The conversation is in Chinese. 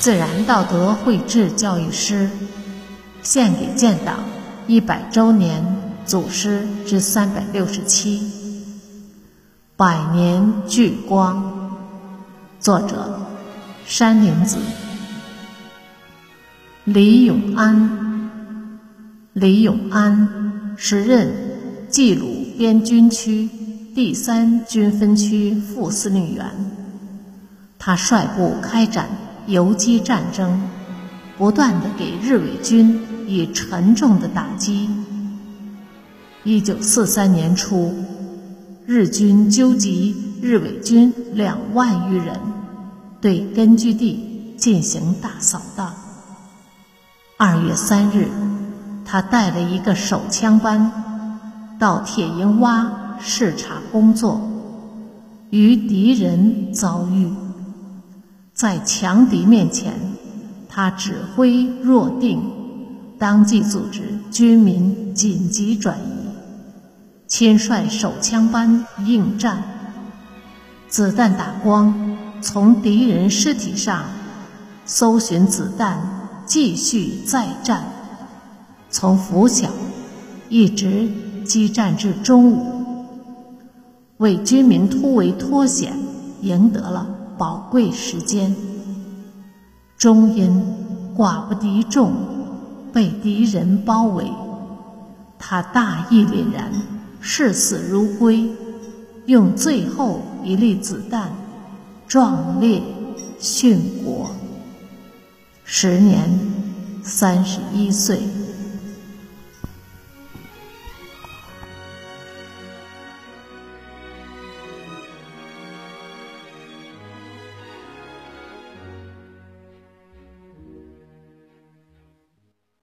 自然道德绘制教育诗，献给建党一百周年祖师之三百六十七。百年聚光，作者山林子。李永安，李永安时任冀鲁边军区第三军分区副司令员，他率部开展。游击战争不断的给日伪军以沉重的打击。一九四三年初，日军纠集日伪军两万余人，对根据地进行大扫荡。二月三日，他带了一个手枪班到铁营洼视察工作，与敌人遭遇。在强敌面前，他指挥若定，当即组织军民紧急转移，亲率手枪班应战。子弹打光，从敌人尸体上搜寻子弹，继续再战，从拂晓一直激战至中午，为军民突围脱险赢得了。宝贵时间，终因寡不敌众，被敌人包围。他大义凛然，视死如归，用最后一粒子弹壮烈殉国。时年三十一岁。